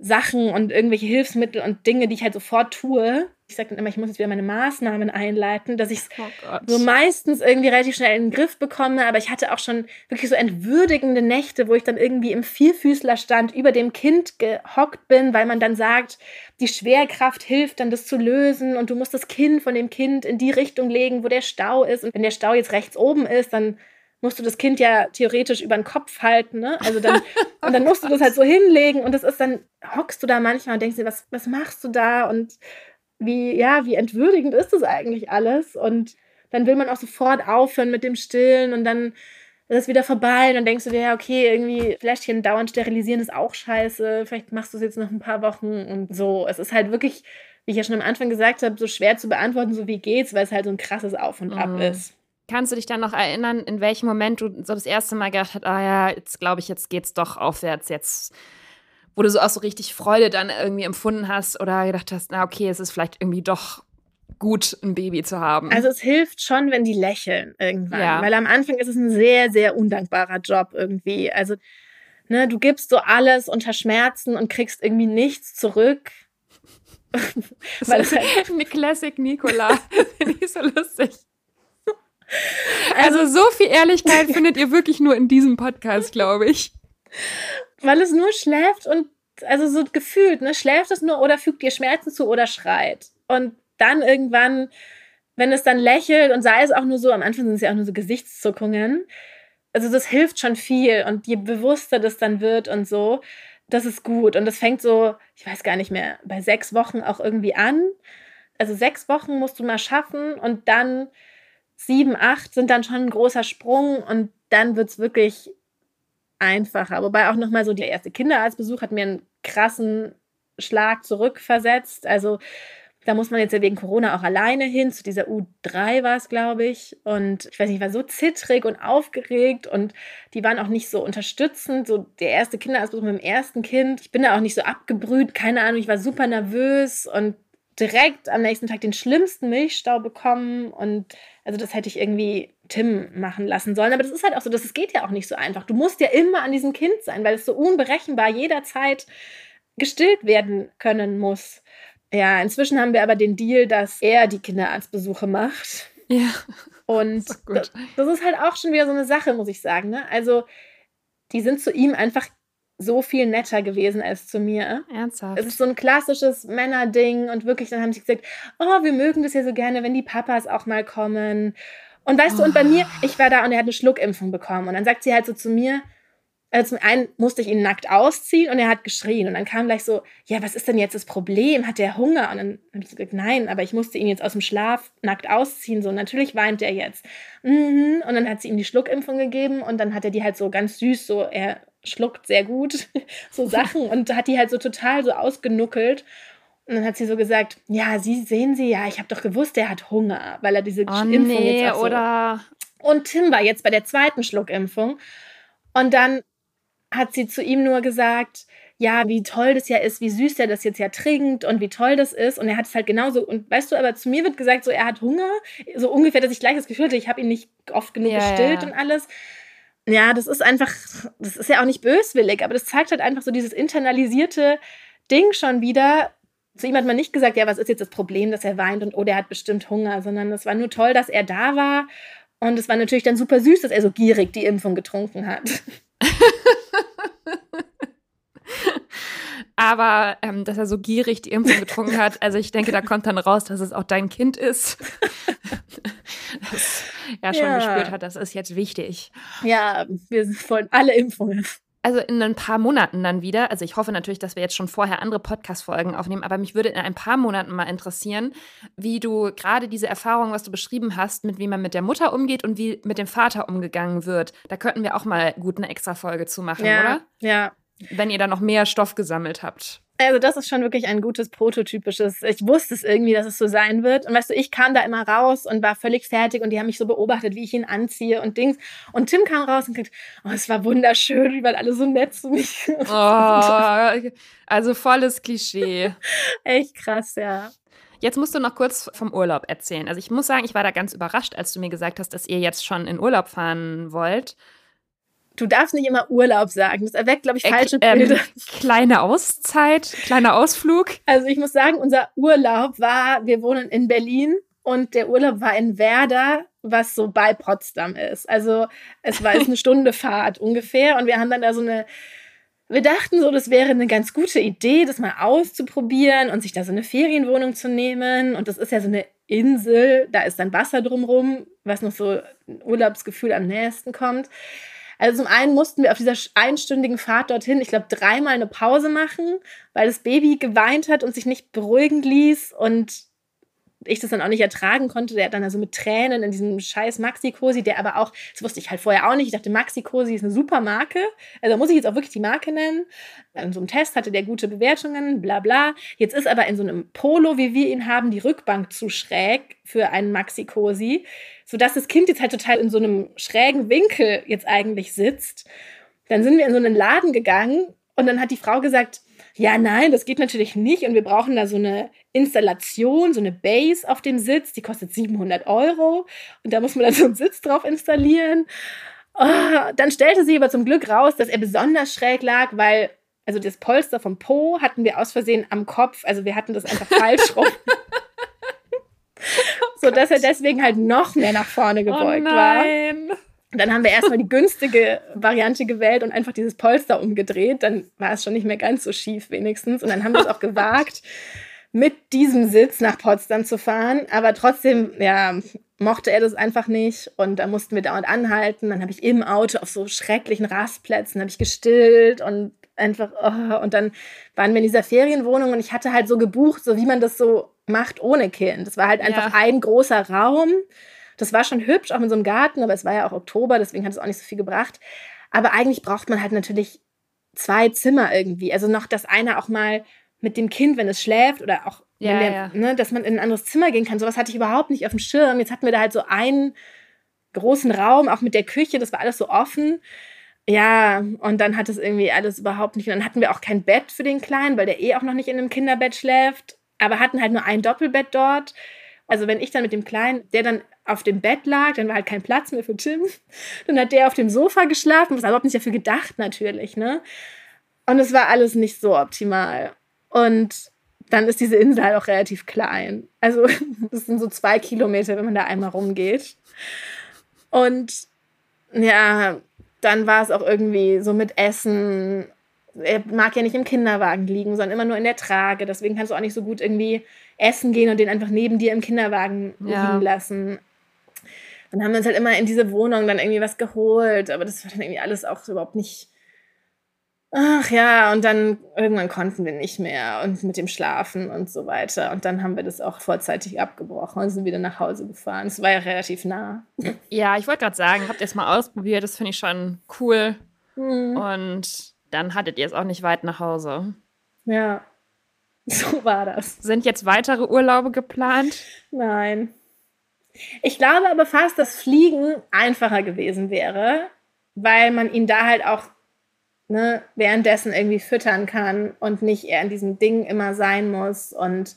Sachen und irgendwelche Hilfsmittel und Dinge, die ich halt sofort tue. Ich sage dann immer, ich muss jetzt wieder meine Maßnahmen einleiten, dass ich es oh so meistens irgendwie relativ schnell in den Griff bekomme. Aber ich hatte auch schon wirklich so entwürdigende Nächte, wo ich dann irgendwie im Vierfüßlerstand über dem Kind gehockt bin, weil man dann sagt, die Schwerkraft hilft dann, das zu lösen und du musst das Kind von dem Kind in die Richtung legen, wo der Stau ist. Und wenn der Stau jetzt rechts oben ist, dann musst du das Kind ja theoretisch über den Kopf halten, ne? Also dann, *laughs* und dann musst du das halt so hinlegen und das ist dann, hockst du da manchmal und denkst dir, was, was machst du da? Und wie, ja, wie entwürdigend ist das eigentlich alles? Und dann will man auch sofort aufhören mit dem Stillen und dann ist es wieder vorbei und dann denkst du dir, ja, okay, irgendwie Fläschchen dauernd sterilisieren ist auch scheiße, vielleicht machst du es jetzt noch ein paar Wochen und so. Es ist halt wirklich, wie ich ja schon am Anfang gesagt habe, so schwer zu beantworten, so wie geht's, weil es halt so ein krasses Auf und Ab mhm. ist. Kannst du dich dann noch erinnern, in welchem Moment du so das erste Mal gedacht hast, ah ja, jetzt glaube ich, jetzt geht's doch aufwärts, jetzt, wo du so auch so richtig Freude dann irgendwie empfunden hast oder gedacht hast, na okay, es ist vielleicht irgendwie doch gut, ein Baby zu haben. Also es hilft schon, wenn die lächeln irgendwann. Ja. Weil am Anfang ist es ein sehr, sehr undankbarer Job irgendwie. Also, ne, du gibst so alles unter Schmerzen und kriegst irgendwie nichts zurück. *laughs* Weil es halt *laughs* eine Classic Nicola. *laughs* Finde ich so lustig. Also, also so viel Ehrlichkeit findet ihr wirklich nur in diesem Podcast, glaube ich. Weil es nur schläft und also so gefühlt, ne, schläft es nur oder fügt dir Schmerzen zu oder schreit. Und dann irgendwann, wenn es dann lächelt und sei es auch nur so, am Anfang sind es ja auch nur so Gesichtszuckungen. Also das hilft schon viel und je bewusster das dann wird und so, das ist gut. Und das fängt so, ich weiß gar nicht mehr, bei sechs Wochen auch irgendwie an. Also sechs Wochen musst du mal schaffen und dann sieben, acht sind dann schon ein großer Sprung und dann wird es wirklich einfacher. Wobei auch nochmal so der erste Kinderarztbesuch hat mir einen krassen Schlag zurückversetzt. Also da muss man jetzt ja wegen Corona auch alleine hin. Zu dieser U3 war es, glaube ich. Und ich weiß nicht, ich war so zittrig und aufgeregt und die waren auch nicht so unterstützend. So der erste Kinderausbruch mit dem ersten Kind. Ich bin da auch nicht so abgebrüht. Keine Ahnung, ich war super nervös und direkt am nächsten Tag den schlimmsten Milchstau bekommen. Und also das hätte ich irgendwie Tim machen lassen sollen. Aber das ist halt auch so, das geht ja auch nicht so einfach. Du musst ja immer an diesem Kind sein, weil es so unberechenbar jederzeit gestillt werden können muss. Ja, inzwischen haben wir aber den Deal, dass er die Kinderarztbesuche macht. Ja. Und *laughs* das, das, ist halt auch schon wieder so eine Sache, muss ich sagen. Ne? Also, die sind zu ihm einfach so viel netter gewesen als zu mir. Ernsthaft? Es ist so ein klassisches Männerding und wirklich, dann haben sie gesagt, oh, wir mögen das ja so gerne, wenn die Papas auch mal kommen. Und weißt oh. du, und bei mir, ich war da und er hat eine Schluckimpfung bekommen. Und dann sagt sie halt so zu mir, also zum einen musste ich ihn nackt ausziehen und er hat geschrien. Und dann kam gleich so, ja, was ist denn jetzt das Problem? Hat der Hunger? Und dann habe ich gesagt, nein, aber ich musste ihn jetzt aus dem Schlaf nackt ausziehen. So, natürlich weint er jetzt. Mhm. Und dann hat sie ihm die Schluckimpfung gegeben und dann hat er die halt so ganz süß, so, er schluckt sehr gut, *laughs* so Sachen und hat die halt so total so ausgenuckelt. Und dann hat sie so gesagt, ja, Sie sehen Sie, ja, ich habe doch gewusst, er hat Hunger, weil er diese oh, Impfung nee, jetzt auch so. oder Und Tim war jetzt bei der zweiten Schluckimpfung. Und dann hat sie zu ihm nur gesagt, ja, wie toll das ja ist, wie süß er das jetzt ja trinkt und wie toll das ist. Und er hat es halt genauso. Und weißt du, aber zu mir wird gesagt, so er hat Hunger, so ungefähr, dass ich gleich das Gefühl hatte, ich habe ihn nicht oft genug ja, gestillt ja. und alles. Ja, das ist einfach, das ist ja auch nicht böswillig, aber das zeigt halt einfach so dieses internalisierte Ding schon wieder. Zu ihm hat man nicht gesagt, ja, was ist jetzt das Problem, dass er weint und oh, der hat bestimmt Hunger, sondern es war nur toll, dass er da war. Und es war natürlich dann super süß, dass er so gierig die Impfung getrunken hat. *laughs* Aber ähm, dass er so gierig die Impfung getrunken hat, also ich denke, da kommt dann raus, dass es auch dein Kind ist. *laughs* das er schon ja. gespürt hat, das ist jetzt wichtig. Ja, wir wollen alle Impfungen. Also in ein paar Monaten dann wieder. Also ich hoffe natürlich, dass wir jetzt schon vorher andere Podcast-Folgen aufnehmen, aber mich würde in ein paar Monaten mal interessieren, wie du gerade diese Erfahrung, was du beschrieben hast, mit wie man mit der Mutter umgeht und wie mit dem Vater umgegangen wird. Da könnten wir auch mal gut eine extra Folge zu machen, ja, oder? Ja, wenn ihr da noch mehr Stoff gesammelt habt. Also das ist schon wirklich ein gutes prototypisches. Ich wusste es irgendwie, dass es so sein wird. Und weißt du, ich kam da immer raus und war völlig fertig und die haben mich so beobachtet, wie ich ihn anziehe und Dings. Und Tim kam raus und gesagt, oh, es war wunderschön, wie waren alle so nett zu mir. *laughs* Oh, also volles Klischee. *laughs* Echt krass, ja. Jetzt musst du noch kurz vom Urlaub erzählen. Also ich muss sagen, ich war da ganz überrascht, als du mir gesagt hast, dass ihr jetzt schon in Urlaub fahren wollt. Du darfst nicht immer Urlaub sagen. Das erweckt, glaube ich, falsche äh, Bilder. Ähm, kleine Auszeit, kleiner Ausflug. Also ich muss sagen, unser Urlaub war, wir wohnen in Berlin und der Urlaub war in Werder, was so bei Potsdam ist. Also es war jetzt eine *laughs* Stunde Fahrt ungefähr und wir haben dann da so eine wir dachten so, das wäre eine ganz gute Idee, das mal auszuprobieren und sich da so eine Ferienwohnung zu nehmen. Und das ist ja so eine Insel, da ist dann Wasser drumrum, was noch so ein Urlaubsgefühl am nächsten kommt. Also zum einen mussten wir auf dieser einstündigen Fahrt dorthin, ich glaube, dreimal eine Pause machen, weil das Baby geweint hat und sich nicht beruhigen ließ und ich das dann auch nicht ertragen konnte. Der hat dann also mit Tränen in diesem scheiß Maxi-Cosi, der aber auch, das wusste ich halt vorher auch nicht, ich dachte, Maxi-Cosi ist eine super Marke. Also muss ich jetzt auch wirklich die Marke nennen. In so einem Test hatte der gute Bewertungen, bla bla. Jetzt ist aber in so einem Polo, wie wir ihn haben, die Rückbank zu schräg für einen Maxi-Cosi, sodass das Kind jetzt halt total in so einem schrägen Winkel jetzt eigentlich sitzt. Dann sind wir in so einen Laden gegangen und dann hat die Frau gesagt, ja, nein, das geht natürlich nicht und wir brauchen da so eine Installation, so eine Base auf dem Sitz, die kostet 700 Euro und da muss man dann so einen Sitz drauf installieren. Oh, dann stellte sich aber zum Glück raus, dass er besonders schräg lag, weil also das Polster vom Po hatten wir aus Versehen am Kopf, also wir hatten das einfach falsch rum. *laughs* so dass er deswegen halt noch mehr nach vorne gebeugt oh nein. war. Dann haben wir erstmal die günstige Variante gewählt und einfach dieses Polster umgedreht. Dann war es schon nicht mehr ganz so schief wenigstens. Und dann haben wir es auch *laughs* gewagt, mit diesem Sitz nach Potsdam zu fahren. Aber trotzdem, ja, mochte er das einfach nicht. Und da mussten wir dauernd anhalten. Dann habe ich im Auto auf so schrecklichen Rastplätzen habe ich gestillt und einfach, oh. und dann waren wir in dieser Ferienwohnung und ich hatte halt so gebucht, so wie man das so macht ohne Kind. Das war halt einfach ja. ein großer Raum das war schon hübsch, auch mit so einem Garten, aber es war ja auch Oktober, deswegen hat es auch nicht so viel gebracht. Aber eigentlich braucht man halt natürlich zwei Zimmer irgendwie. Also noch, dass einer auch mal mit dem Kind, wenn es schläft oder auch, ja, der, ja. Ne, dass man in ein anderes Zimmer gehen kann. Sowas hatte ich überhaupt nicht auf dem Schirm. Jetzt hatten wir da halt so einen großen Raum, auch mit der Küche, das war alles so offen. Ja, und dann hat es irgendwie alles überhaupt nicht. Und dann hatten wir auch kein Bett für den Kleinen, weil der eh auch noch nicht in einem Kinderbett schläft. Aber hatten halt nur ein Doppelbett dort. Also wenn ich dann mit dem Kleinen, der dann auf dem Bett lag, dann war halt kein Platz mehr für Tim. Dann hat der auf dem Sofa geschlafen, was überhaupt nicht dafür gedacht natürlich, ne? Und es war alles nicht so optimal. Und dann ist diese Insel halt auch relativ klein. Also *laughs* das sind so zwei Kilometer, wenn man da einmal rumgeht. Und ja, dann war es auch irgendwie so mit Essen. Er mag ja nicht im Kinderwagen liegen, sondern immer nur in der Trage. Deswegen kannst du auch nicht so gut irgendwie essen gehen und den einfach neben dir im Kinderwagen ja. liegen lassen. Dann haben wir uns halt immer in diese Wohnung dann irgendwie was geholt, aber das war dann irgendwie alles auch überhaupt nicht. Ach ja, und dann irgendwann konnten wir nicht mehr und mit dem Schlafen und so weiter. Und dann haben wir das auch vorzeitig abgebrochen und sind wieder nach Hause gefahren. Es war ja relativ nah. Ja, ich wollte gerade sagen, habt ihr es mal ausprobiert, das finde ich schon cool. Mhm. Und dann hattet ihr es auch nicht weit nach Hause. Ja, *laughs* so war das. Sind jetzt weitere Urlaube geplant? Nein. Ich glaube aber fast, dass Fliegen einfacher gewesen wäre, weil man ihn da halt auch ne, währenddessen irgendwie füttern kann und nicht eher in diesem Ding immer sein muss. Und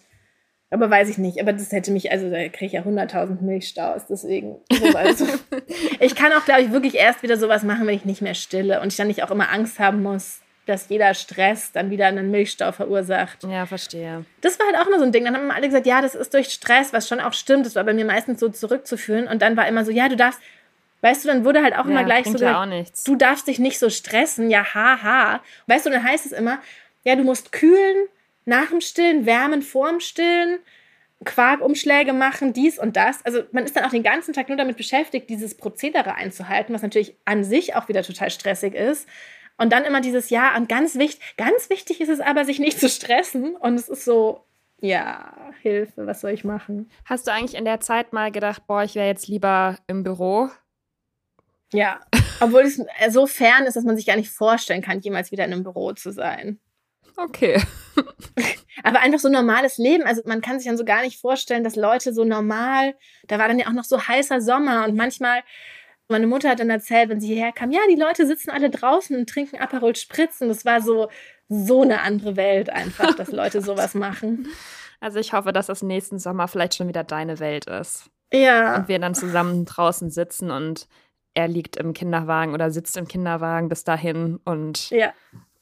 aber weiß ich nicht. Aber das hätte mich, also da kriege ich ja 100.000 Milchstaus. Deswegen. So, also, *laughs* ich kann auch, glaube ich, wirklich erst wieder sowas machen, wenn ich nicht mehr stille und ich dann nicht auch immer Angst haben muss, dass jeder Stress dann wieder einen Milchstau verursacht. Ja, verstehe. Das war halt auch immer so ein Ding. Dann haben alle gesagt, ja, das ist durch Stress, was schon auch stimmt. Das war bei mir meistens so zurückzuführen. Und dann war immer so, ja, du darfst, weißt du, dann wurde halt auch ja, immer gleich so, nichts. du darfst dich nicht so stressen, ja, haha. Weißt du, dann heißt es immer, ja, du musst kühlen, nach dem Stillen, wärmen vor dem Stillen, Quarkumschläge machen, dies und das. Also man ist dann auch den ganzen Tag nur damit beschäftigt, dieses Prozedere einzuhalten, was natürlich an sich auch wieder total stressig ist. Und dann immer dieses Ja, und ganz wichtig, ganz wichtig ist es aber, sich nicht zu stressen. Und es ist so, ja, Hilfe, was soll ich machen? Hast du eigentlich in der Zeit mal gedacht, boah, ich wäre jetzt lieber im Büro? Ja, obwohl es so fern ist, dass man sich gar nicht vorstellen kann, jemals wieder in einem Büro zu sein. Okay. *laughs* Aber einfach so normales Leben. Also man kann sich dann so gar nicht vorstellen, dass Leute so normal, da war dann ja auch noch so heißer Sommer und manchmal meine Mutter hat dann erzählt, wenn sie hierher kam, ja, die Leute sitzen alle draußen und trinken Aperol Spritzen. Das war so, so eine andere Welt einfach, dass *laughs* Leute sowas machen. Also ich hoffe, dass das nächsten Sommer vielleicht schon wieder deine Welt ist. Ja. Und wir dann zusammen draußen sitzen und er liegt im Kinderwagen oder sitzt im Kinderwagen bis dahin und, ja.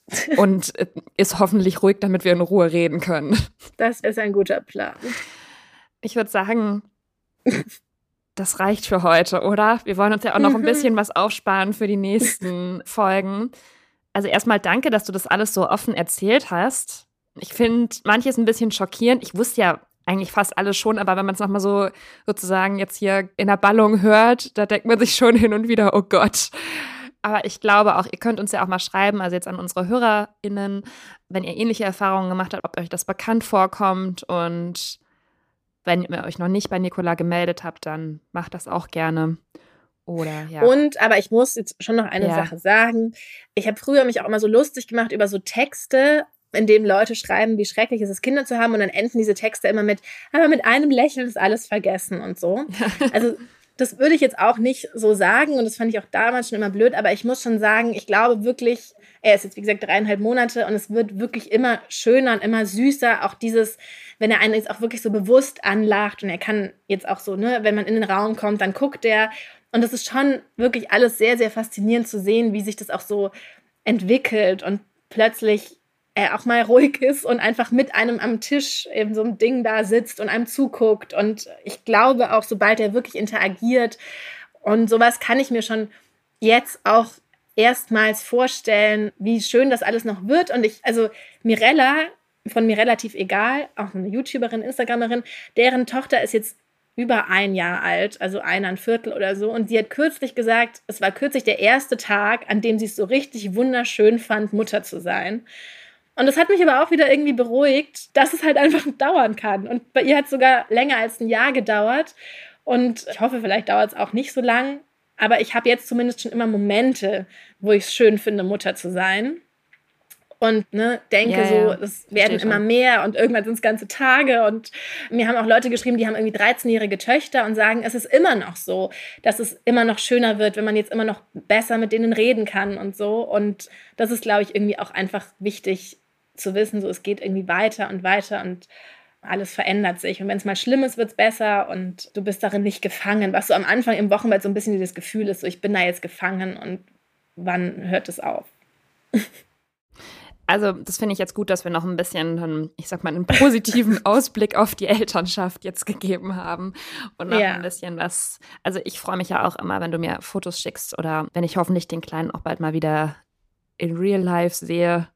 *laughs* und ist hoffentlich ruhig, damit wir in Ruhe reden können. Das ist ein guter Plan. Ich würde sagen, *laughs* das reicht für heute, oder? Wir wollen uns ja auch noch ein bisschen *laughs* was aufsparen für die nächsten *laughs* Folgen. Also erstmal danke, dass du das alles so offen erzählt hast. Ich finde manches ein bisschen schockierend. Ich wusste ja eigentlich fast alles schon, aber wenn man es nochmal so sozusagen jetzt hier in der Ballung hört, da denkt man sich schon hin und wieder, oh Gott. Aber ich glaube auch, ihr könnt uns ja auch mal schreiben, also jetzt an unsere HörerInnen, wenn ihr ähnliche Erfahrungen gemacht habt, ob euch das bekannt vorkommt und wenn ihr euch noch nicht bei Nicola gemeldet habt, dann macht das auch gerne. Oder, ja. Und, aber ich muss jetzt schon noch eine ja. Sache sagen. Ich habe früher mich auch immer so lustig gemacht über so Texte, in denen Leute schreiben, wie schrecklich es ist, Kinder zu haben. Und dann enden diese Texte immer mit, aber mit einem Lächeln ist alles vergessen und so. *laughs* Also, das würde ich jetzt auch nicht so sagen. Und das fand ich auch damals schon immer blöd. Aber ich muss schon sagen, ich glaube wirklich, er ist jetzt, wie gesagt, dreieinhalb Monate und es wird wirklich immer schöner und immer süßer. Auch dieses, wenn er einen jetzt auch wirklich so bewusst anlacht und er kann jetzt auch so, ne, wenn man in den Raum kommt, dann guckt er und es ist schon wirklich alles sehr, sehr faszinierend zu sehen, wie sich das auch so entwickelt und plötzlich er auch mal ruhig ist und einfach mit einem am Tisch eben so ein Ding da sitzt und einem zuguckt. Und ich glaube auch, sobald er wirklich interagiert und sowas kann ich mir schon jetzt auch erstmals vorstellen, wie schön das alles noch wird. Und ich, also Mirella, von mir relativ egal, auch eine YouTuberin, Instagramerin, deren Tochter ist jetzt über ein Jahr alt, also ein Viertel oder so. Und sie hat kürzlich gesagt, es war kürzlich der erste Tag, an dem sie es so richtig wunderschön fand, Mutter zu sein. Und das hat mich aber auch wieder irgendwie beruhigt, dass es halt einfach *laughs* dauern kann. Und bei ihr hat es sogar länger als ein Jahr gedauert. Und ich hoffe, vielleicht dauert es auch nicht so lang. Aber ich habe jetzt zumindest schon immer Momente, wo ich es schön finde, Mutter zu sein und ne, denke ja, so, es werden immer mehr und irgendwann sind es ganze Tage. Und mir haben auch Leute geschrieben, die haben irgendwie 13-jährige Töchter und sagen, es ist immer noch so, dass es immer noch schöner wird, wenn man jetzt immer noch besser mit denen reden kann und so. Und das ist, glaube ich, irgendwie auch einfach wichtig zu wissen, so es geht irgendwie weiter und weiter und alles verändert sich. Und wenn es mal schlimm ist, wird es besser und du bist darin nicht gefangen. Was so am Anfang im Wochenbett so ein bisschen dieses Gefühl ist, so ich bin da jetzt gefangen und wann hört es auf? Also, das finde ich jetzt gut, dass wir noch ein bisschen, ich sag mal, einen positiven *laughs* Ausblick auf die Elternschaft jetzt gegeben haben. Und noch ja. ein bisschen was. Also, ich freue mich ja auch immer, wenn du mir Fotos schickst oder wenn ich hoffentlich den Kleinen auch bald mal wieder in Real Life sehe,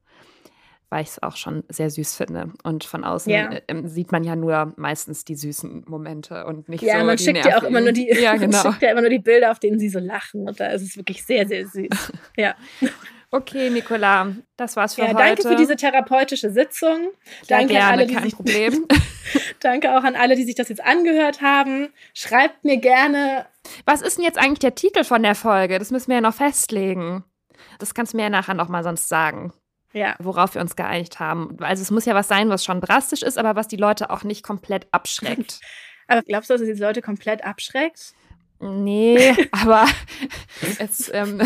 weil ich es auch schon sehr süß finde. Und von außen ja. äh, sieht man ja nur meistens die süßen Momente und nicht ja, so. Ja, man schickt ja auch immer nur die, *laughs* ja, *laughs* genau. schickt ja immer nur die Bilder, auf denen sie so lachen. Und da ist es wirklich sehr, sehr süß. *laughs* ja. Okay, Nicola, das war's für ja, heute. Danke für diese therapeutische Sitzung. Ja, danke gerne, an alle, die kein sich, Problem. danke auch an alle, die sich das jetzt angehört haben. Schreibt mir gerne. Was ist denn jetzt eigentlich der Titel von der Folge? Das müssen wir ja noch festlegen. Das kannst du mir ja nachher noch mal sonst sagen. Ja. Worauf wir uns geeinigt haben. Also es muss ja was sein, was schon drastisch ist, aber was die Leute auch nicht komplett abschreckt. *laughs* aber glaubst du, dass es die Leute komplett abschreckt? Nee, *laughs* aber es, ähm,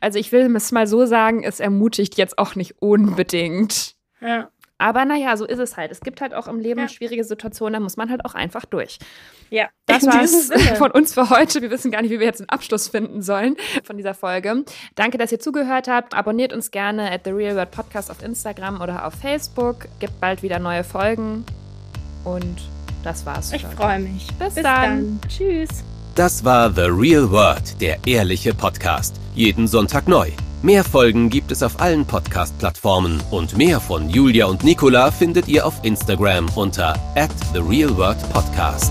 also ich will es mal so sagen, es ermutigt jetzt auch nicht unbedingt. Ja. Aber naja, so ist es halt. Es gibt halt auch im Leben ja. schwierige Situationen, da muss man halt auch einfach durch. Ja. Das war's von uns für heute. Wir wissen gar nicht, wie wir jetzt einen Abschluss finden sollen von dieser Folge. Danke, dass ihr zugehört habt. Abonniert uns gerne at The Real World Podcast auf Instagram oder auf Facebook. Gibt bald wieder neue Folgen. Und das war's. Ich freue mich. Bis, Bis dann. dann. Tschüss. Das war The Real World, der ehrliche Podcast. Jeden Sonntag neu. Mehr Folgen gibt es auf allen Podcast-Plattformen und mehr von Julia und Nicola findet ihr auf Instagram unter at The Real World Podcast.